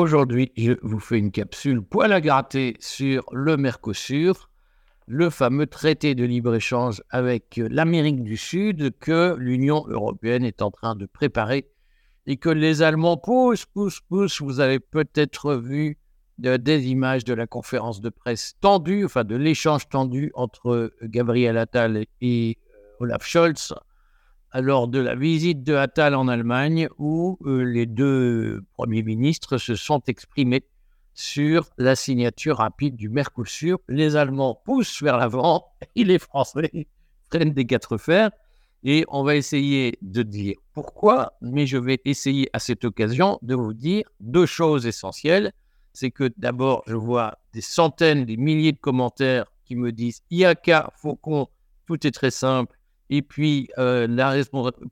Aujourd'hui, je vous fais une capsule poil à gratter sur le Mercosur, le fameux traité de libre-échange avec l'Amérique du Sud que l'Union européenne est en train de préparer et que les Allemands poussent, poussent, poussent. Vous avez peut-être vu des images de la conférence de presse tendue, enfin de l'échange tendu entre Gabriel Attal et euh, Olaf Scholz lors de la visite de Attal en Allemagne où euh, les deux premiers ministres se sont exprimés sur la signature rapide du Mercosur. Les Allemands poussent vers l'avant et les Français prennent des quatre fers. Et on va essayer de dire pourquoi, mais je vais essayer à cette occasion de vous dire deux choses essentielles. C'est que d'abord, je vois des centaines, des milliers de commentaires qui me disent IACA, Faucon, tout est très simple, et puis, euh, la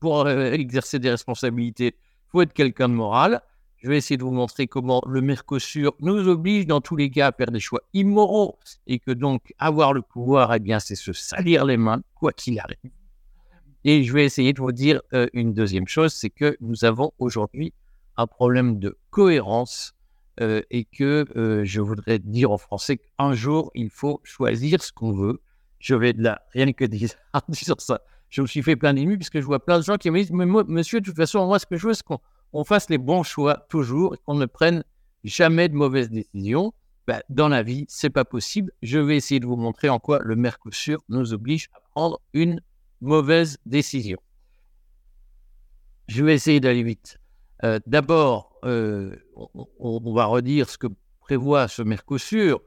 pour euh, exercer des responsabilités, il faut être quelqu'un de moral. Je vais essayer de vous montrer comment le Mercosur nous oblige dans tous les cas à faire des choix immoraux et que donc avoir le pouvoir, eh bien, c'est se salir les mains, quoi qu'il arrive. Et je vais essayer de vous dire euh, une deuxième chose, c'est que nous avons aujourd'hui un problème de cohérence et que je voudrais dire en français qu'un jour, il faut choisir ce qu'on veut je vais de là, rien que en disant ça, je me suis fait plein d'ennemis puisque je vois plein de gens qui me disent, mais monsieur, de toute façon, moi, ce que je veux, c'est qu'on fasse les bons choix toujours et qu'on ne prenne jamais de mauvaises décisions. Ben, dans la vie, c'est pas possible. Je vais essayer de vous montrer en quoi le Mercosur nous oblige à prendre une mauvaise décision. Je vais essayer d'aller vite. Euh, d'abord, euh, on, va redire ce que prévoit ce Mercosur.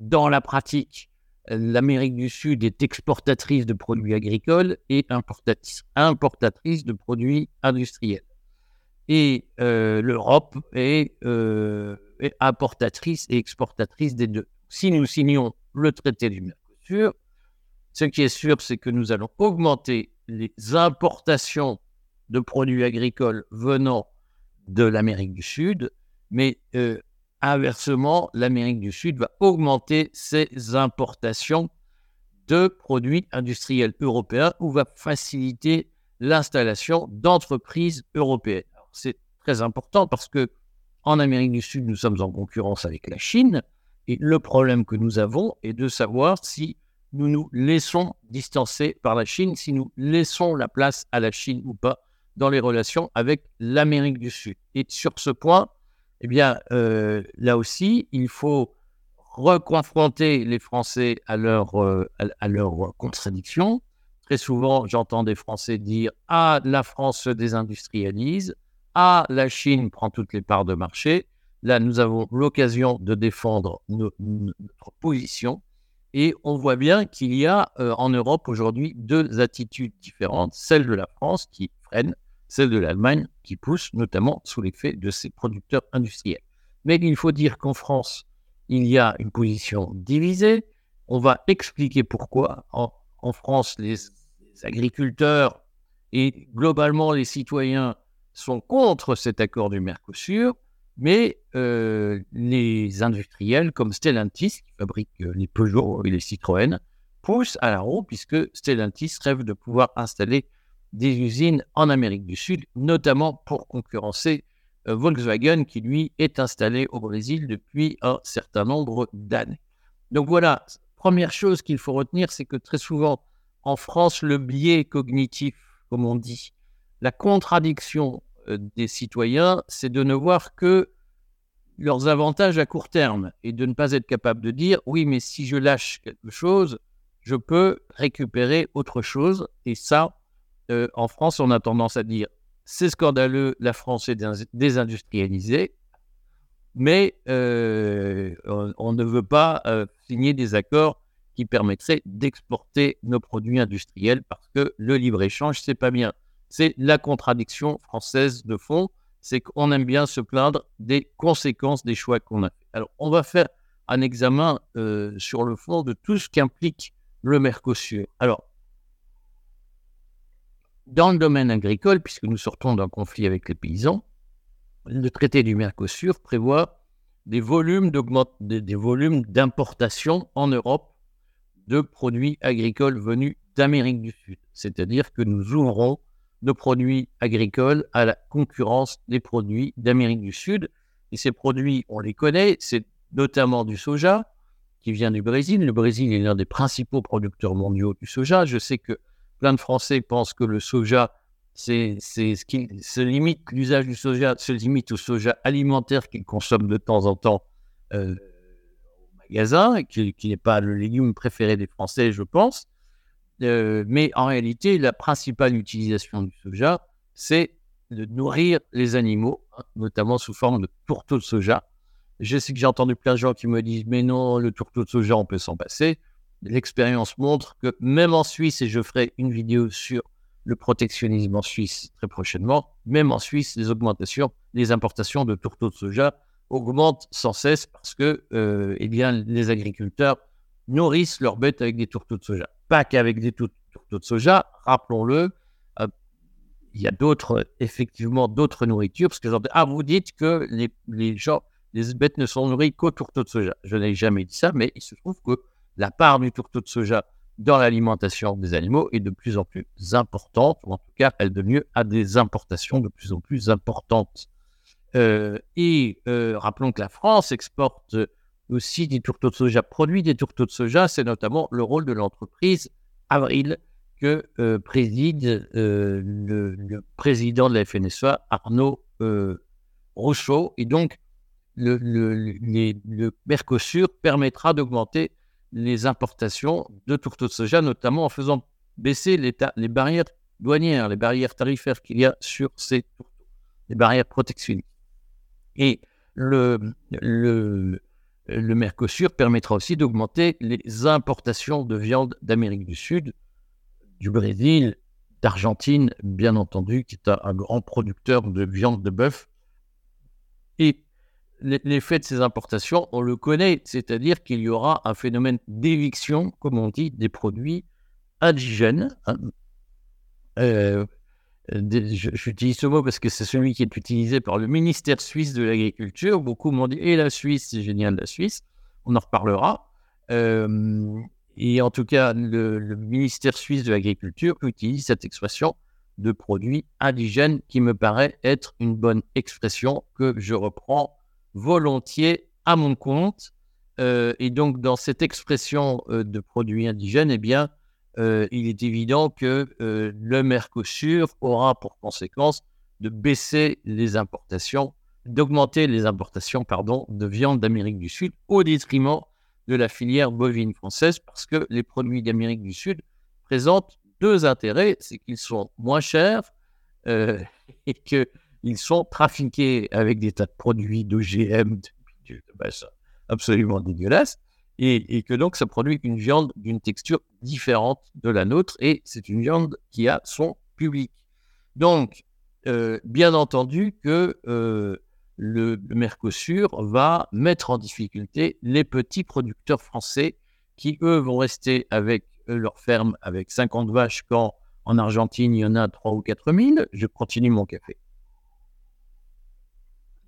Dans la pratique, l'Amérique du Sud est exportatrice de produits agricoles et importatrice, de produits industriels. Et euh, l'Europe euh, est, importatrice et exportatrice des deux. Si nous signons le traité du Mercosur, ce qui est sûr, c'est que nous allons augmenter les importations de produits agricoles venant de l'Amérique du Sud, mais euh, Inversement, l'Amérique du Sud va augmenter ses importations de produits industriels européens ou va faciliter l'installation d'entreprises européennes. C'est très important parce que en Amérique du Sud, nous sommes en concurrence avec la Chine et le problème que nous avons est de savoir si nous nous laissons distancer par la Chine, si nous laissons la place à la Chine ou pas dans les relations avec l'Amérique du Sud. Et sur ce point, eh bien, euh, là aussi, il faut reconfronter les Français à leurs euh, à, contradictions. Très souvent, j'entends des Français dire Ah, la France se désindustrialise. Ah, la Chine prend toutes les parts de marché. Là, nous avons l'occasion de défendre notre position. Et on voit bien qu'il y a euh, en Europe aujourd'hui deux attitudes différentes. Celle de la France qui freine celle de l'Allemagne qui pousse notamment sous l'effet de ses producteurs industriels. Mais il faut dire qu'en France, il y a une position divisée. On va expliquer pourquoi. En, France, les, agriculteurs et globalement les citoyens sont contre cet accord du Mercosur, mais euh, les industriels comme Stellantis, qui fabrique euh, les Peugeot et les Citroën, poussent à la roue puisque Stellantis rêve de pouvoir installer des usines en Amérique du Sud, notamment pour concurrencer euh, Volkswagen qui, lui, est installé au Brésil depuis un certain nombre d'années. Donc voilà, première chose qu'il faut retenir, c'est que très souvent, en France, le biais cognitif, comme on dit, la contradiction euh, des citoyens, c'est de ne voir que leurs avantages à court terme et de ne pas être capable de dire oui, mais si je lâche quelque chose, je peux récupérer autre chose. Et ça, euh, en France, on a tendance à dire c'est scandaleux, la France est désindustrialisée, mais euh, on, ne veut pas euh, signer des accords qui permettraient d'exporter nos produits industriels parce que le libre-échange, c'est pas bien. C'est la contradiction française de fond, c'est qu'on aime bien se plaindre des conséquences des choix qu'on a fait. Alors, on va faire un examen sur le fond de tout ce qu'implique le Mercosur. Alors, dans le domaine agricole, puisque nous sortons d'un conflit avec les paysans, le traité du Mercosur prévoit des volumes d'importation en Europe de produits agricoles venus d'Amérique du Sud. C'est-à-dire que nous ouvrons nos produits agricoles à la concurrence des produits d'Amérique du Sud. Et ces produits, on les connaît, c'est notamment du soja qui vient du Brésil. Le Brésil est l'un des principaux producteurs mondiaux du soja. Je sais que plein de Français pensent que le soja, c'est ce qui se limite, l'usage du soja se limite au soja alimentaire qu'ils consomment de temps en temps euh, au magasin, et qui, n'est pas le légume préféré des Français, je pense. Euh, mais en réalité, la principale utilisation du soja, c'est de nourrir les animaux, notamment sous forme de tourteaux de soja. Je sais que j'ai entendu plein de gens qui me disent Mais non, le tourteau de soja, on peut s'en passer. L'expérience montre que même en Suisse, et je ferai une vidéo sur le protectionnisme en Suisse très prochainement, même en Suisse, les augmentations, les importations de tourteaux de soja augmentent sans cesse parce que euh, eh bien, les agriculteurs nourrissent leurs bêtes avec des tourteaux de soja. Pas qu'avec des tourteaux de soja, rappelons-le, euh, il y a d'autres, effectivement, d'autres nourritures, parce que ah, vous dites que gens, les bêtes ne sont nourries qu'au tourteau de soja. Je n'ai jamais dit ça, mais il se trouve que la part du tourteau de soja dans l'alimentation des animaux est de plus en plus importante, ou en tout cas, elle donne lieu à des importations de plus en plus importantes. Euh, et euh, rappelons que la France exporte aussi des tourteaux de soja, produit des tourteaux de soja, c'est notamment le rôle de l'entreprise Avril que euh, préside le, président de la FNSEA, Arnaud Rochaud. Et donc, le, le Mercosur permettra d'augmenter les importations de tourteaux de soja, notamment en faisant baisser les, barrières douanières, les barrières tarifaires qu'il y a sur ces tourteaux, les barrières protectionnistes. Et le Mercosur permettra aussi d'augmenter les importations de viande d'Amérique du Sud, du Brésil, d'Argentine, bien entendu, qui est un, un, grand producteur de viande de bœuf. Et l'effet de ces importations, on le connaît, c'est-à-dire qu'il y aura un phénomène d'éviction, comme on dit, des produits indigènes. Hein. Euh, j'utilise ce mot parce que c'est celui qui est utilisé par le ministère suisse de l'Agriculture. Beaucoup m'ont dit, et la Suisse, c'est génial la Suisse. On en reparlera. Euh, et en tout cas, le, le ministère suisse de l'Agriculture utilise cette expression de produits indigènes qui me paraît être une bonne expression que je reprends volontiers à mon compte. Euh, et donc, dans cette expression euh, de produits indigènes, eh bien, euh, il est évident que le Mercosur aura pour conséquence de baisser les importations, d'augmenter les importations pardon, de viande d'Amérique du Sud au détriment de la filière bovine française, parce que les produits d'Amérique du Sud présentent deux intérêts, c'est qu'ils sont moins chers et que ils sont trafiqués avec des tas de produits d'OGM, absolument dégueulasse, et, que donc ça produit une viande d'une texture différente de la nôtre, et c'est une viande qui a son public. Donc, euh, bien entendu que euh, le, Mercosur va mettre en difficulté les petits producteurs français qui, eux, vont rester avec leur ferme avec 50 vaches quand en Argentine, il y en a 3 ou 4 000. Je continue mon café.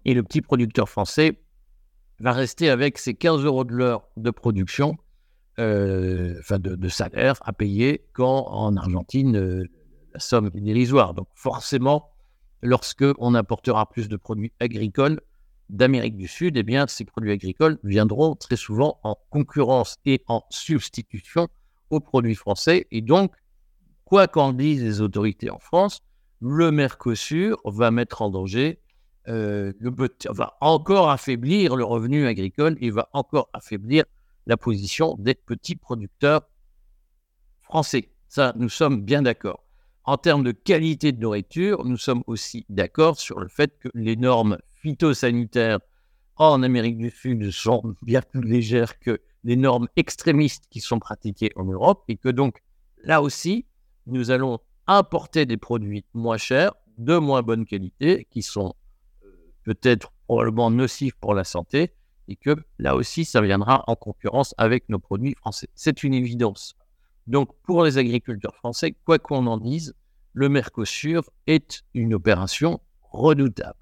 Et le petit producteur français va rester avec ses 15 euros de l'heure de production, euh, enfin de, salaire à payer, quand en Argentine, euh, la somme est dérisoire. Donc forcément, lorsque on apportera plus de produits agricoles d'Amérique du Sud, eh bien, ces produits agricoles viendront très souvent en concurrence et en substitution aux produits français. Et donc, quoi qu'en disent les autorités en France, le Mercosur va mettre en danger euh, va encore affaiblir le revenu agricole et va encore affaiblir la position des petits producteurs français. Ça, nous sommes bien d'accord. En termes de qualité de nourriture, nous sommes aussi d'accord sur le fait que les normes phytosanitaires en Amérique du Sud sont bien plus légères que les normes extrémistes qui sont pratiquées en Europe et que donc là aussi, nous allons importer des produits moins chers, de moins bonne qualité, qui sont peut-être probablement nocif pour la santé et que là aussi, ça viendra en concurrence avec nos produits français. C'est une évidence. Donc, pour les agriculteurs français, quoi qu'on en dise, le Mercosur est une opération redoutable.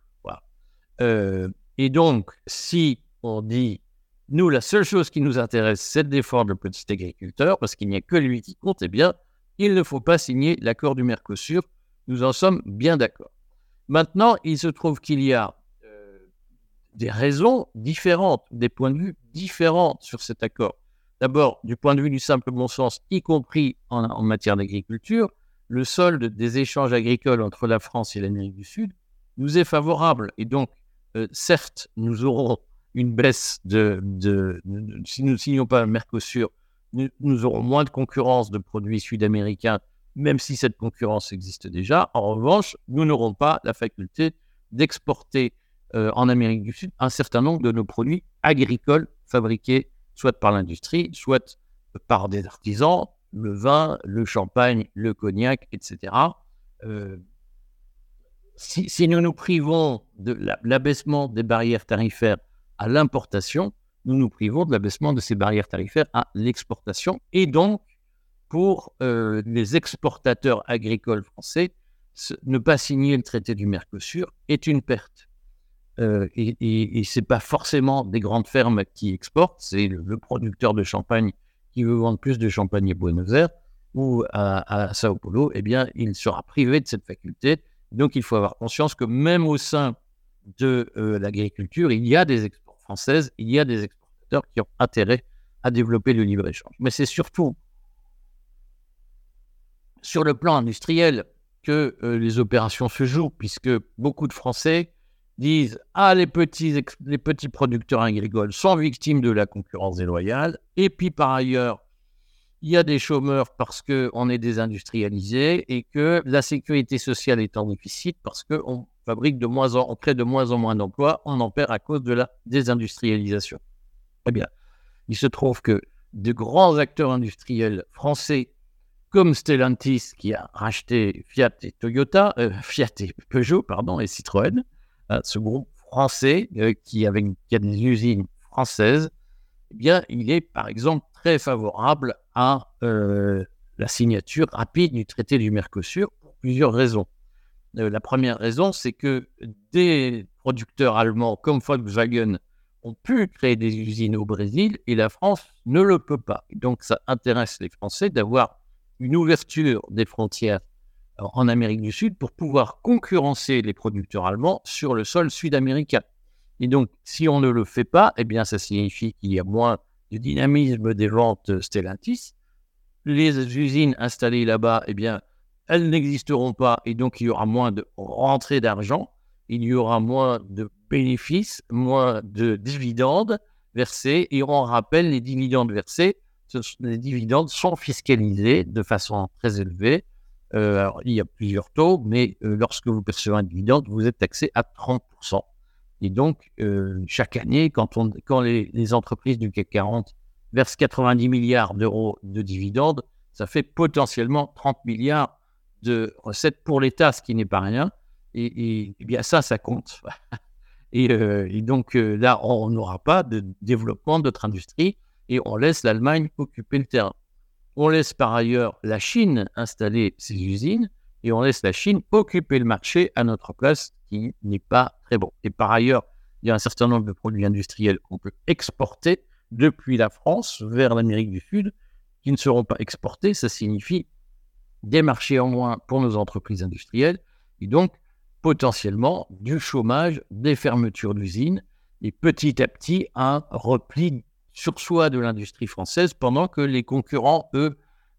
Euh, et donc, si on dit, nous, la seule chose qui nous intéresse, c'est de défendre le petit agriculteur, parce qu'il n'y a que lui qui compte, eh bien, il ne faut pas signer l'accord du Mercosur. Nous en sommes bien d'accord. Maintenant, il se trouve qu'il y a des raisons différentes, des points de vue différents sur cet accord. D'abord, du point de vue du simple bon sens, y compris en, matière d'agriculture, le solde des échanges agricoles entre la France et l'Amérique du Sud nous est favorable. Et donc, euh, certes, nous aurons une baisse de, si nous ne signons pas le Mercosur, nous, aurons moins de concurrence de produits sud-américains, même si cette concurrence existe déjà. En revanche, nous n'aurons pas la faculté d'exporter euh, en Amérique du Sud un certain nombre de nos produits agricoles fabriqués soit par l'industrie, soit par des artisans, le vin, le champagne, le cognac, etc. Euh, si, nous nous privons de l'abaissement des barrières tarifaires à l'importation, nous nous privons de l'abaissement de ces barrières tarifaires à l'exportation. Et donc, pour euh, les exportateurs agricoles français, ne pas signer le traité du Mercosur est une perte. Euh, et, et, ce n'est pas forcément des grandes fermes qui exportent, c'est le, producteur de champagne qui veut vendre plus de champagne à Buenos Aires ou à, Sao Paulo, eh bien, il sera privé de cette faculté. Donc, il faut avoir conscience que même au sein de euh, l'agriculture, il y a des exports françaises, il y a des exportateurs qui ont intérêt à développer le libre-échange. Mais c'est surtout sur le plan industriel que euh, les opérations se jouent, puisque beaucoup de Français disent Ah, les petits, petits producteurs agricoles sont victimes de la concurrence déloyale. Et puis par ailleurs, il y a des chômeurs parce qu'on est désindustrialisé et que la sécurité sociale est en déficit parce qu'on fabrique de moins en, crée de moins en moins d'emplois, on en perd à cause de la désindustrialisation. Eh bien, il se trouve que de grands acteurs industriels français comme Stellantis qui a racheté Fiat et Toyota, euh, Fiat Peugeot, pardon, et Citroën, ce groupe français euh, qui, a des usines françaises, eh bien, il est par exemple très favorable à euh, la signature rapide du traité du Mercosur pour plusieurs raisons. Euh, la première raison, c'est que des producteurs allemands comme Volkswagen ont pu créer des usines au Brésil et la France ne le peut pas. donc, ça intéresse les Français d'avoir une ouverture des frontières en Amérique du Sud pour pouvoir concurrencer les producteurs allemands sur le sol sud-américain. Et donc, si on ne le fait pas, eh bien, ça signifie qu'il y a moins de dynamisme des ventes Stellantis. Les usines installées là-bas, eh bien, elles n'existeront pas et donc il y aura moins de rentrée d'argent, il y aura moins de bénéfices, moins de dividendes versés. Et on rappelle, les dividendes versés, les dividendes sont fiscalisés de façon très élevée euh, alors, il y a plusieurs taux, mais euh, lorsque vous percevez un dividende, vous êtes taxé à 30%. Et donc, euh, chaque année, quand, les, entreprises du CAC 40 versent 90 milliards d'euros de dividendes, ça fait potentiellement 30 milliards de recettes pour l'État, ce qui n'est pas rien. Et, bien ça, ça compte. et, donc là, on n'aura pas de développement de notre industrie et on laisse l'Allemagne occuper le terrain. On laisse par ailleurs la Chine installer ses usines et on laisse la Chine occuper le marché à notre place, qui n'est pas très bon. Et par ailleurs, il y a un certain nombre de produits industriels qu'on peut exporter depuis la France vers l'Amérique du Sud qui ne seront pas exportés. Ça signifie des marchés en moins pour nos entreprises industrielles et donc potentiellement du chômage, des fermetures d'usines et petit à petit un repli sur soi de l'industrie française pendant que les concurrents, eux,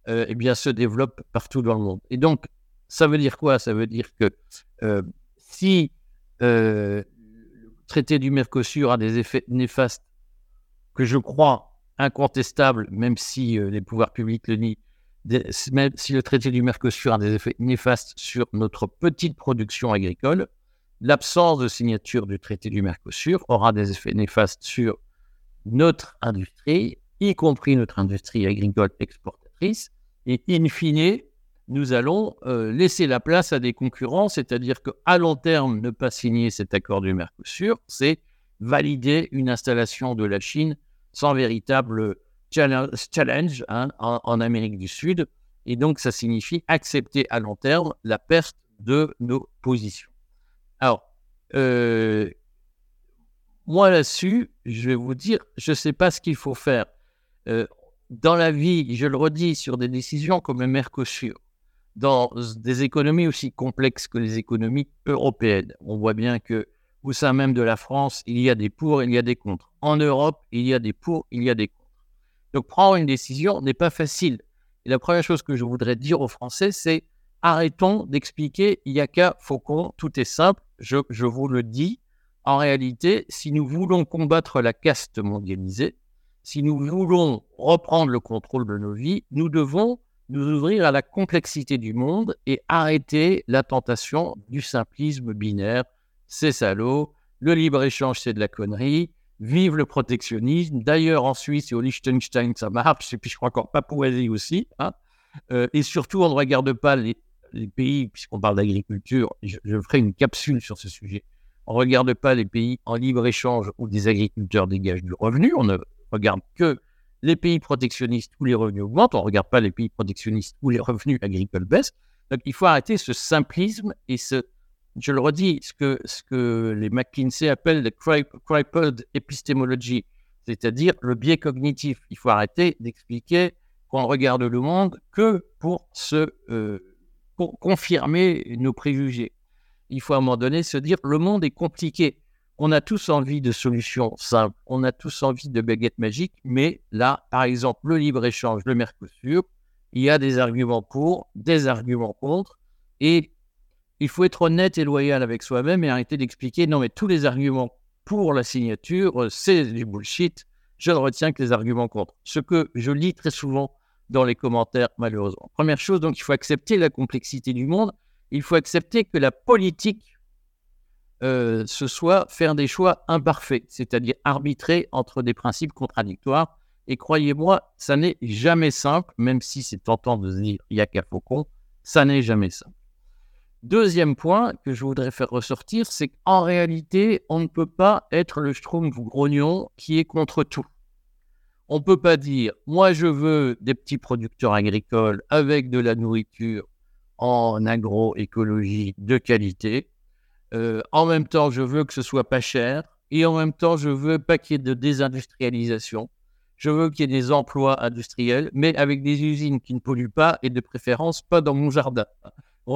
euh, eh bien, se développent partout dans le monde. Et donc, ça veut dire quoi? Ça veut dire que euh, si euh, le traité du Mercosur a des effets néfastes, que je crois incontestables, même si les pouvoirs publics le nient, même si le traité du Mercosur a des effets néfastes sur notre petite production agricole, l'absence de signature du traité du Mercosur aura des effets néfastes sur notre industrie, y compris notre industrie agricole exportatrice, et in fine, nous allons euh, laisser la place à des concurrents, c'est-à-dire qu'à long terme, ne pas signer cet accord du Mercosur, c'est valider une installation de la Chine sans véritable challenge hein, en, Amérique du Sud. Et donc, ça signifie accepter à long terme la perte de nos positions. Alors, euh, moi là-dessus, je vais vous dire, je ne sais pas ce qu'il faut faire. Euh, dans la vie, je le redis, sur des décisions comme le Mercosur, dans des économies aussi complexes que les économies européennes, on voit bien que au sein même de la France, il y a des pour, il y a des contre. En Europe, il y a des pour, il y a des contre. Donc prendre une décision n'est pas facile. Et la première chose que je voudrais dire aux Français, c'est arrêtons d'expliquer il n'y a qu'à Faucon, tout est simple, je, je vous le dis. En réalité, si nous voulons combattre la caste mondialisée, si nous voulons reprendre le contrôle de nos vies, nous devons nous ouvrir à la complexité du monde et arrêter la tentation du simplisme binaire. C'est salaud, le libre-échange, c'est de la connerie, vive le protectionnisme. D'ailleurs, en Suisse et au Liechtenstein, ça marche, et puis je crois qu'en Papouasie aussi. Hein. Euh, et surtout, on ne regarde pas les, pays, puisqu'on parle d'agriculture, je, je, ferai une capsule sur ce sujet. On ne regarde pas les pays en libre-échange où des agriculteurs dégagent du revenu, on ne regarde que les pays protectionnistes où les revenus augmentent, on ne regarde pas les pays protectionnistes où les revenus agricoles baissent. Donc il faut arrêter ce simplisme et ce, je le redis, ce que, les McKinsey appellent le crippled epistemology, c'est-à-dire le biais cognitif. Il faut arrêter d'expliquer qu'on regarde le monde que pour se euh, pour confirmer nos préjugés. Il faut à un moment donné se dire le monde est compliqué. On a tous envie de solutions simples, on a tous envie de baguettes magiques, mais là, par exemple, le libre-échange, le Mercosur, il y a des arguments pour, des arguments contre, et il faut être honnête et loyal avec soi-même et arrêter d'expliquer non, mais tous les arguments pour la signature, c'est du bullshit, je ne retiens que les arguments contre. Ce que je lis très souvent dans les commentaires, malheureusement. Première chose, donc, il faut accepter la complexité du monde, il faut accepter que la politique euh, ce soit faire des choix imparfaits, c'est-à-dire arbitrer entre des principes contradictoires. Et croyez-moi, ça n'est jamais simple, même si c'est tentant de se dire il n'y a qu'à Faucon, ça n'est jamais simple. Deuxième point que je voudrais faire ressortir, c'est qu'en réalité, on ne peut pas être le Schtroumpf grognon qui est contre tout. On ne peut pas dire, moi je veux des petits producteurs agricoles avec de la nourriture en agroécologie de qualité, euh, en même temps, je veux que ce soit pas cher. Et en même temps, je veux pas qu'il y ait de désindustrialisation. Je veux qu'il y ait des emplois industriels, mais avec des usines qui ne polluent pas et de préférence pas dans mon jardin.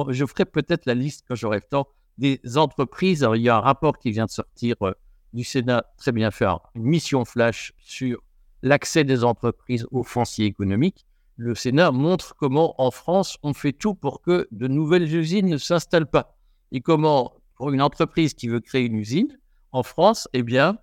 je ferai peut-être la liste quand j'aurai le temps des entreprises. il y a un rapport qui vient de sortir euh, du Sénat, très bien fait, une mission flash sur l'accès des entreprises au foncier économique. Le Sénat montre comment en France on fait tout pour que de nouvelles usines ne s'installent pas et comment pour une entreprise qui veut créer une usine en France, eh bien,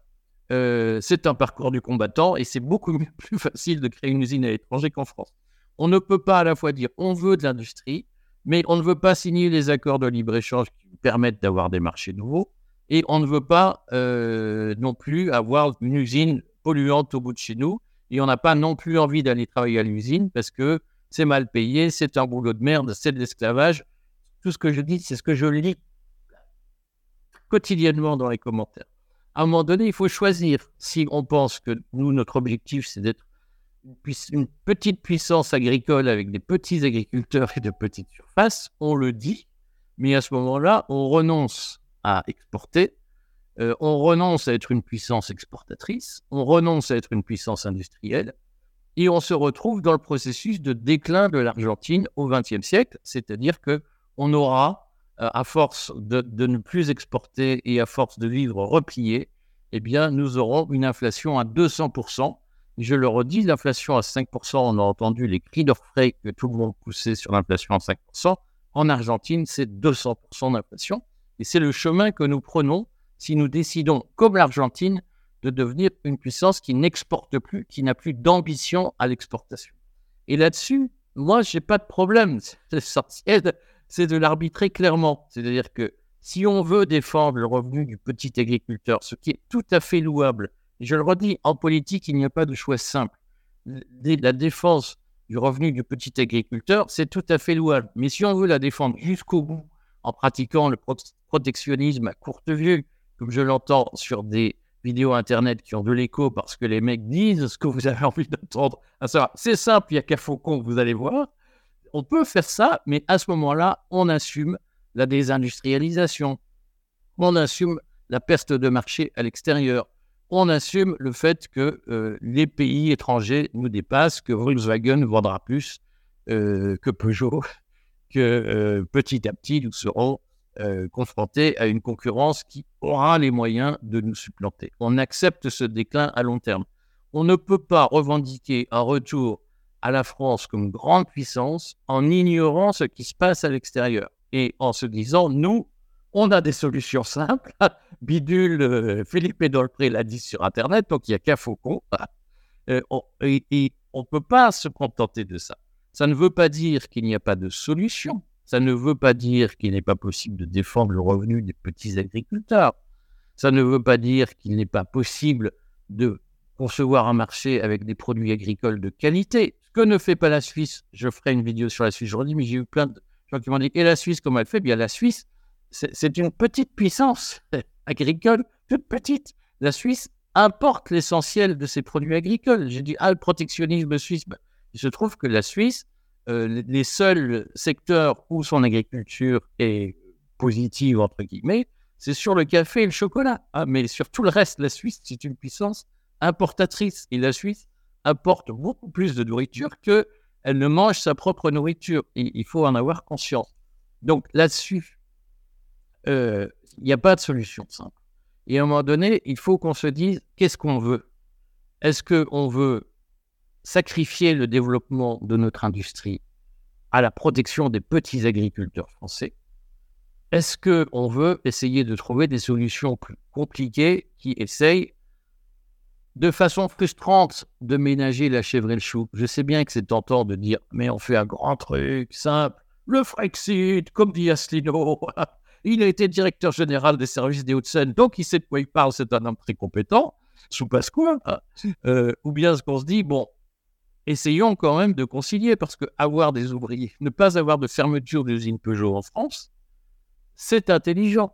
euh, c'est un parcours du combattant et c'est beaucoup plus facile de créer une usine à l'étranger qu'en France. On ne peut pas à la fois dire on veut de l'industrie, mais on ne veut pas signer les accords de libre-échange qui permettent d'avoir des marchés nouveaux et on ne veut pas euh, non plus avoir une usine polluante au bout de chez nous et on n'a pas non plus envie d'aller travailler à l'usine parce que c'est mal payé, c'est un boulot de merde, c'est de l'esclavage. Tout ce que je dis, c'est ce que je lis quotidiennement dans les commentaires. À un moment donné, il faut choisir si on pense que nous, notre objectif, c'est d'être une petite puissance agricole avec des petits agriculteurs et de petites surfaces, on le dit, mais à ce moment-là, on renonce à exporter, euh, on renonce à être une puissance exportatrice, on renonce à être une puissance industrielle, et on se retrouve dans le processus de déclin de l'Argentine au XXe siècle, c'est-à-dire que on aura euh, à force de, ne plus exporter et à force de vivre replié, eh bien, nous aurons une inflation à 200%. Je le redis, l'inflation à 5%, on a entendu les cris d'orfraie que tout le monde poussait sur l'inflation à 5%. En Argentine, c'est 200% d'inflation. Et c'est le chemin que nous prenons si nous décidons, comme l'Argentine, de devenir une puissance qui n'exporte plus, qui n'a plus d'ambition à l'exportation. Et là-dessus, moi, je n'ai pas de problème. C'est essentiel c'est de l'arbitrer clairement. C'est-à-dire que si on veut défendre le revenu du petit agriculteur, ce qui est tout à fait louable, je le redis, en politique, il n'y a pas de choix simple. La défense du revenu du petit agriculteur, c'est tout à fait louable. Mais si on veut la défendre jusqu'au bout, en pratiquant le protectionnisme à courte vue, comme je l'entends sur des vidéos Internet qui ont de l'écho parce que les mecs disent ce que vous avez envie d'entendre, c'est simple, il n'y a qu'à Faucon, vous allez voir, on peut faire ça, mais à ce moment-là, on assume la désindustrialisation, on assume la perte de marché à l'extérieur, on assume le fait que euh, les pays étrangers nous dépassent, que Volkswagen vendra plus euh, que Peugeot, que euh, petit à petit nous serons euh, confrontés à une concurrence qui aura les moyens de nous supplanter. On accepte ce déclin à long terme. On ne peut pas revendiquer un retour à la France comme grande puissance en ignorant ce qui se passe à l'extérieur et en se disant, nous, on a des solutions simples. Bidule, euh, Philippe Edolpré l'a dit sur Internet, donc il n'y a qu'à Faucon. Euh, on ne peut pas se contenter de ça. Ça ne veut pas dire qu'il n'y a pas de solution. Ça ne veut pas dire qu'il n'est pas possible de défendre le revenu des petits agriculteurs. Ça ne veut pas dire qu'il n'est pas possible de concevoir un marché avec des produits agricoles de qualité. Ce que ne fait pas la Suisse, je ferai une vidéo sur la Suisse aujourd'hui, mais j'ai eu plein de gens qui m'ont dit, et la Suisse, comment elle fait? Bien, la Suisse, c'est une petite puissance agricole, toute petite. La Suisse importe l'essentiel de ses produits agricoles. J'ai dit, ah, le protectionnisme suisse. Ben, il se trouve que la Suisse, euh, les seuls secteurs où son agriculture est positive, entre guillemets, c'est sur le café et le chocolat. Ah, mais sur tout le reste, la Suisse, c'est une puissance importatrice. Et la Suisse importe beaucoup plus de nourriture qu'elle ne mange sa propre nourriture. il faut en avoir conscience. Donc là-dessus, euh, il n'y a pas de solution simple. Et à un moment donné, il faut qu'on se dise qu'est-ce qu'on veut? Est-ce qu'on veut sacrifier le développement de notre industrie à la protection des petits agriculteurs français Est-ce qu'on veut essayer de trouver des solutions plus compliquées qui essayent de façon frustrante de ménager la chèvre et le chou? Je sais bien que c'est tentant de dire mais on fait un grand truc simple, le Frexit, comme dit Asselineau. Il a été directeur général des services des Hauts-de-Seine, donc il sait de quoi il parle, c'est un homme très compétent, sous Pasqua. Hein. Euh, ou bien ce qu'on se dit, bon, essayons quand même de concilier, parce que avoir des ouvriers, ne pas avoir de fermeture d'usine Peugeot en France, c'est intelligent.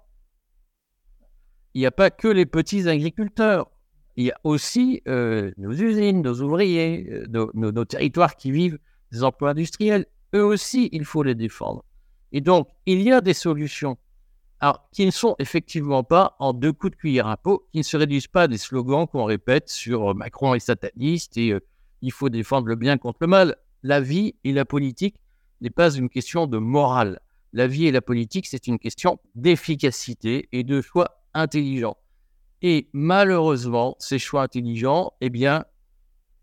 Il n'y a pas que les petits agriculteurs. Il y a aussi euh, nos usines, nos ouvriers, euh, nos territoires qui vivent des emplois industriels. Eux aussi, il faut les défendre. Et donc, il y a des solutions alors, qui ne sont effectivement pas en deux coups de cuillère à peau, qui ne se réduisent pas à des slogans qu'on répète sur euh, Macron est sataniste et il faut défendre le bien contre le mal. La vie et la politique n'est pas une question de morale. La vie et la politique, c'est une question d'efficacité et de choix intelligents. Et malheureusement, ces choix intelligents, eh bien,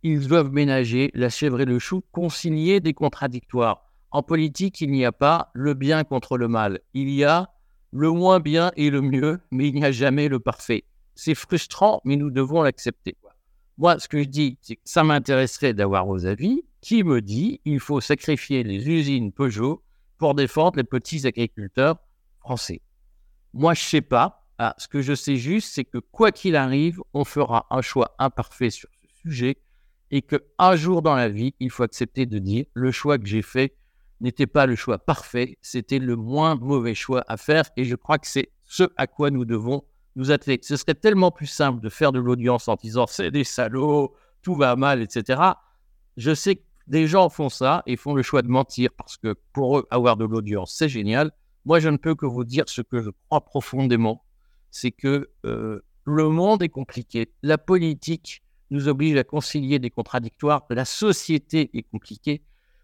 ils doivent ménager la chèvre et le chou, concilier des contradictoires. En politique, il n'y a pas le bien contre le mal. Il y a le moins bien et le mieux, mais il n'y a jamais le parfait. C'est frustrant, mais nous devons l'accepter. Moi, ce que je dis, c'est que ça m'intéresserait d'avoir vos avis. Qui me dit il faut sacrifier les usines Peugeot pour défendre les petits agriculteurs français? Moi, je sais pas. Ah, ce que je sais juste, c'est que quoi qu'il arrive, on fera un choix imparfait sur ce sujet et qu'un jour dans la vie, il faut accepter de dire le choix que j'ai fait n'était pas le choix parfait, c'était le moins mauvais choix à faire et je crois que c'est ce à quoi nous devons nous atteler. Ce serait tellement plus simple de faire de l'audience en disant c'est des salauds, tout va mal, etc. Je sais que des gens font ça et font le choix de mentir parce que pour eux, avoir de l'audience, c'est génial. Moi, je ne peux que vous dire ce que je crois profondément, c'est que euh, le monde est compliqué. La politique nous oblige à concilier des contradictoires. La société est compliquée.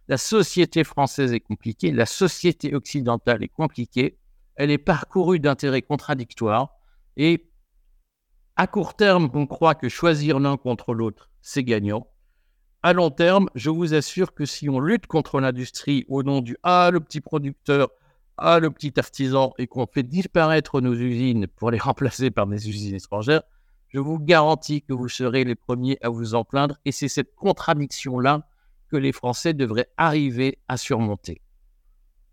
La société française est compliquée, la société occidentale est compliquée, elle est parcourue d'intérêts contradictoires et à court terme, on croit que choisir l'un contre l'autre, c'est gagnant. À long terme, je vous assure que si on lutte contre l'industrie au nom du Ah, le petit producteur, Ah, le petit artisan, et qu'on fait disparaître nos usines pour les remplacer par des usines étrangères, je vous garantis que vous serez les premiers à vous en plaindre. Et c'est cette contradiction-là que les Français devraient arriver à surmonter.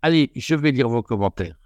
Allez, je vais lire vos commentaires.